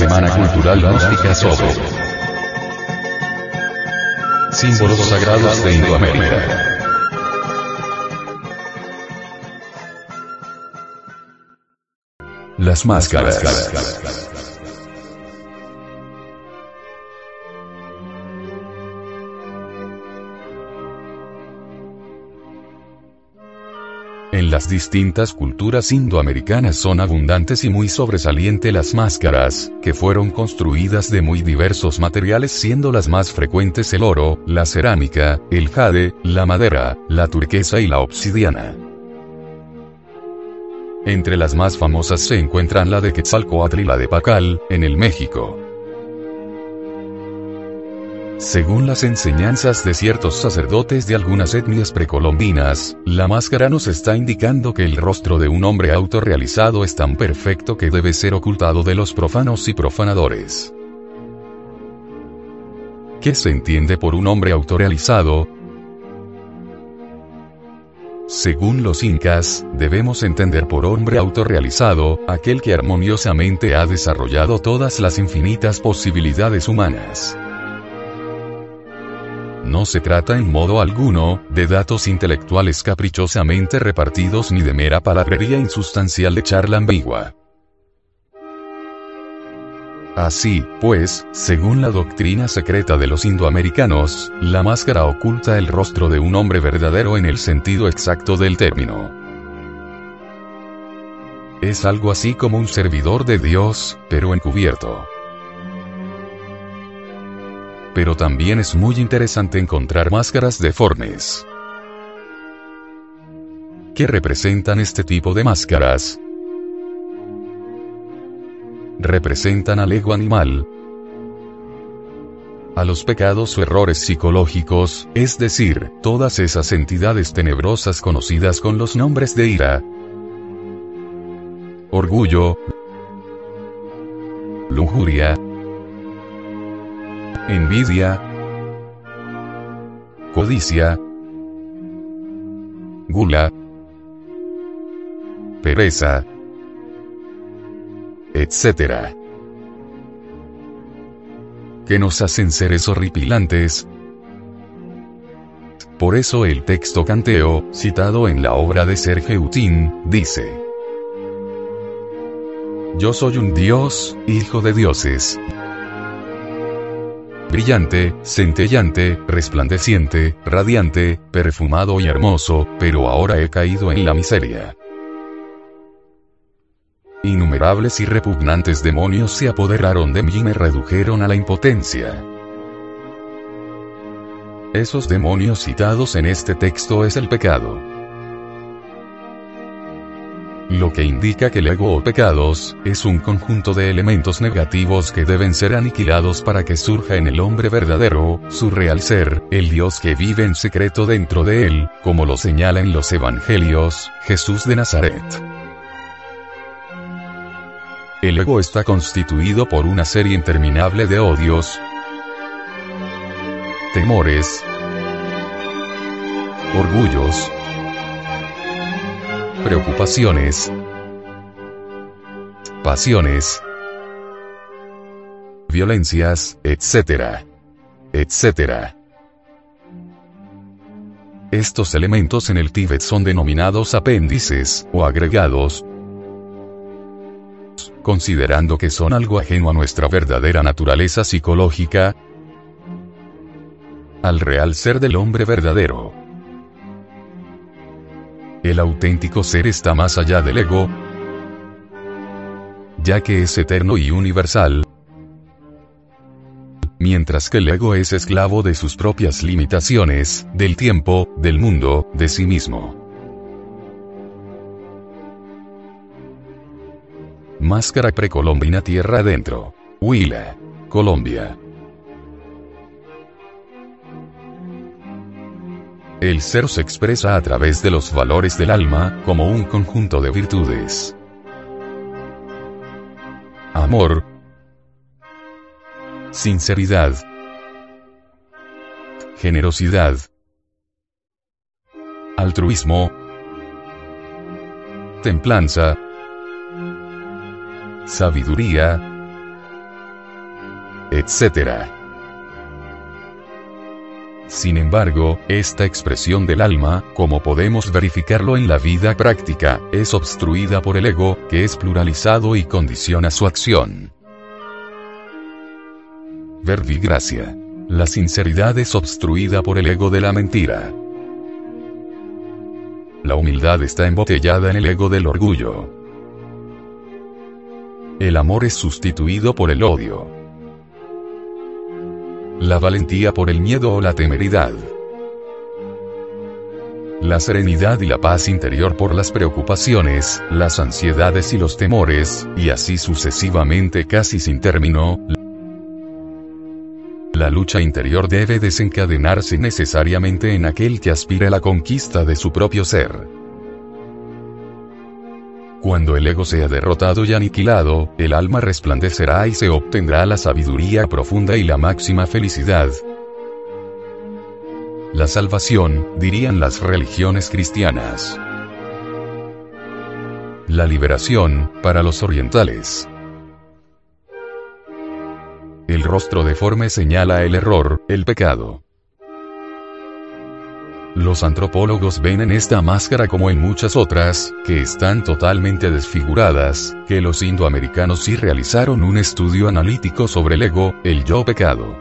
Semana Cultural Gnóstica sobre símbolos sagrados de Indoamérica. Las máscaras. En las distintas culturas indoamericanas son abundantes y muy sobresaliente las máscaras, que fueron construidas de muy diversos materiales siendo las más frecuentes el oro, la cerámica, el jade, la madera, la turquesa y la obsidiana. Entre las más famosas se encuentran la de Quetzalcoatl y la de Pacal, en el México. Según las enseñanzas de ciertos sacerdotes de algunas etnias precolombinas, la máscara nos está indicando que el rostro de un hombre autorrealizado es tan perfecto que debe ser ocultado de los profanos y profanadores. ¿Qué se entiende por un hombre autorrealizado? Según los incas, debemos entender por hombre autorrealizado, aquel que armoniosamente ha desarrollado todas las infinitas posibilidades humanas. No se trata en modo alguno, de datos intelectuales caprichosamente repartidos ni de mera palabrería insustancial de charla ambigua. Así, pues, según la doctrina secreta de los indoamericanos, la máscara oculta el rostro de un hombre verdadero en el sentido exacto del término. Es algo así como un servidor de Dios, pero encubierto pero también es muy interesante encontrar máscaras deformes. ¿Qué representan este tipo de máscaras? Representan al ego animal, a los pecados o errores psicológicos, es decir, todas esas entidades tenebrosas conocidas con los nombres de ira, orgullo, lujuria, envidia, codicia, gula, pereza, etc. Que nos hacen seres horripilantes. Por eso el texto canteo, citado en la obra de Sergio Utín, dice, Yo soy un dios, hijo de dioses brillante, centellante, resplandeciente, radiante, perfumado y hermoso, pero ahora he caído en la miseria. Innumerables y repugnantes demonios se apoderaron de mí y me redujeron a la impotencia. Esos demonios citados en este texto es el pecado lo que indica que el ego o pecados, es un conjunto de elementos negativos que deben ser aniquilados para que surja en el hombre verdadero, su real ser, el Dios que vive en secreto dentro de él, como lo señala en los Evangelios, Jesús de Nazaret. El ego está constituido por una serie interminable de odios, temores, orgullos, preocupaciones, pasiones, violencias, etc. etc. Estos elementos en el Tíbet son denominados apéndices, o agregados, considerando que son algo ajeno a nuestra verdadera naturaleza psicológica, al real ser del hombre verdadero. El auténtico ser está más allá del ego, ya que es eterno y universal, mientras que el ego es esclavo de sus propias limitaciones, del tiempo, del mundo, de sí mismo. Máscara precolombina tierra adentro. Huila, Colombia. El ser se expresa a través de los valores del alma, como un conjunto de virtudes. Amor. Sinceridad. Generosidad. Altruismo. Templanza. Sabiduría. etc. Sin embargo, esta expresión del alma, como podemos verificarlo en la vida práctica, es obstruida por el ego, que es pluralizado y condiciona su acción. Verbigracia. La sinceridad es obstruida por el ego de la mentira. La humildad está embotellada en el ego del orgullo. El amor es sustituido por el odio. La valentía por el miedo o la temeridad. La serenidad y la paz interior por las preocupaciones, las ansiedades y los temores, y así sucesivamente casi sin término, la lucha interior debe desencadenarse necesariamente en aquel que aspire a la conquista de su propio ser. Cuando el ego sea derrotado y aniquilado, el alma resplandecerá y se obtendrá la sabiduría profunda y la máxima felicidad. La salvación, dirían las religiones cristianas. La liberación, para los orientales. El rostro deforme señala el error, el pecado. Los antropólogos ven en esta máscara como en muchas otras, que están totalmente desfiguradas, que los indoamericanos sí realizaron un estudio analítico sobre el ego, el yo pecado.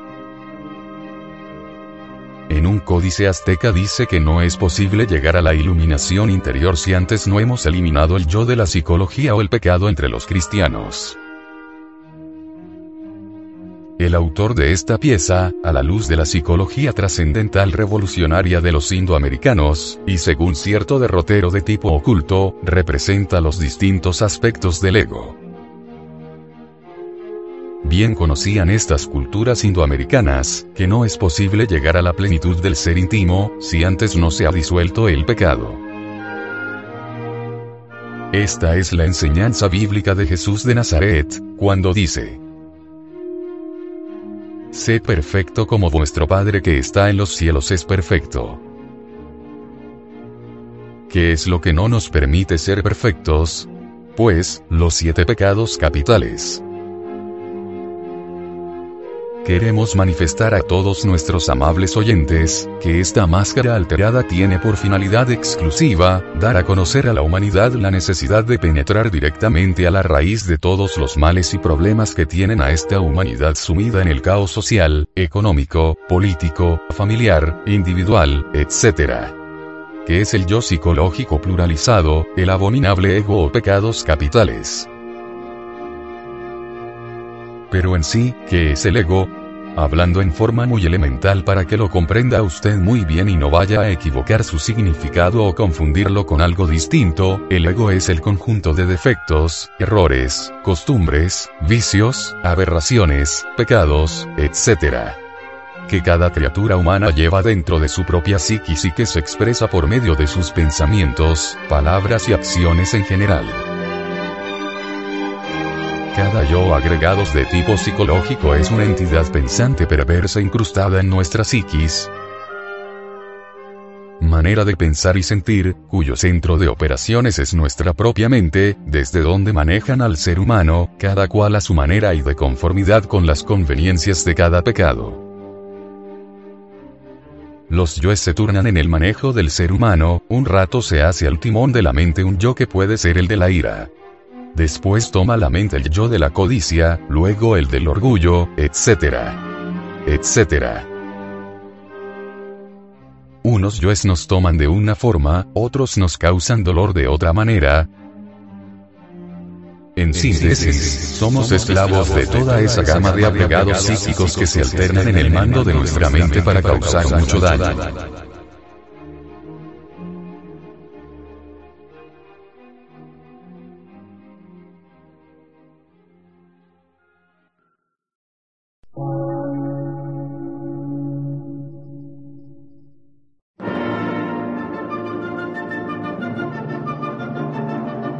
En un códice azteca dice que no es posible llegar a la iluminación interior si antes no hemos eliminado el yo de la psicología o el pecado entre los cristianos. El autor de esta pieza, a la luz de la psicología trascendental revolucionaria de los indoamericanos, y según cierto derrotero de tipo oculto, representa los distintos aspectos del ego. Bien conocían estas culturas indoamericanas, que no es posible llegar a la plenitud del ser íntimo, si antes no se ha disuelto el pecado. Esta es la enseñanza bíblica de Jesús de Nazaret, cuando dice, Sé perfecto como vuestro Padre que está en los cielos es perfecto. ¿Qué es lo que no nos permite ser perfectos? Pues, los siete pecados capitales queremos manifestar a todos nuestros amables oyentes, que esta máscara alterada tiene por finalidad exclusiva, dar a conocer a la humanidad la necesidad de penetrar directamente a la raíz de todos los males y problemas que tienen a esta humanidad sumida en el caos social, económico, político, familiar, individual, etc que es el yo psicológico pluralizado, el abominable ego o pecados capitales. Pero en sí, ¿qué es el ego? Hablando en forma muy elemental para que lo comprenda usted muy bien y no vaya a equivocar su significado o confundirlo con algo distinto, el ego es el conjunto de defectos, errores, costumbres, vicios, aberraciones, pecados, etc que cada criatura humana lleva dentro de su propia psiquis y que se expresa por medio de sus pensamientos, palabras y acciones en general cada yo agregados de tipo psicológico es una entidad pensante perversa incrustada en nuestra psiquis, manera de pensar y sentir, cuyo centro de operaciones es nuestra propia mente, desde donde manejan al ser humano, cada cual a su manera y de conformidad con las conveniencias de cada pecado. Los yoes se turnan en el manejo del ser humano, un rato se hace al timón de la mente un yo que puede ser el de la ira. Después toma la mente el yo de la codicia, luego el del orgullo, etc. etc. Unos yoes nos toman de una forma, otros nos causan dolor de otra manera. En síntesis, somos esclavos de toda esa gama de apegados psíquicos que se alternan en el mando de nuestra mente para causar mucho daño.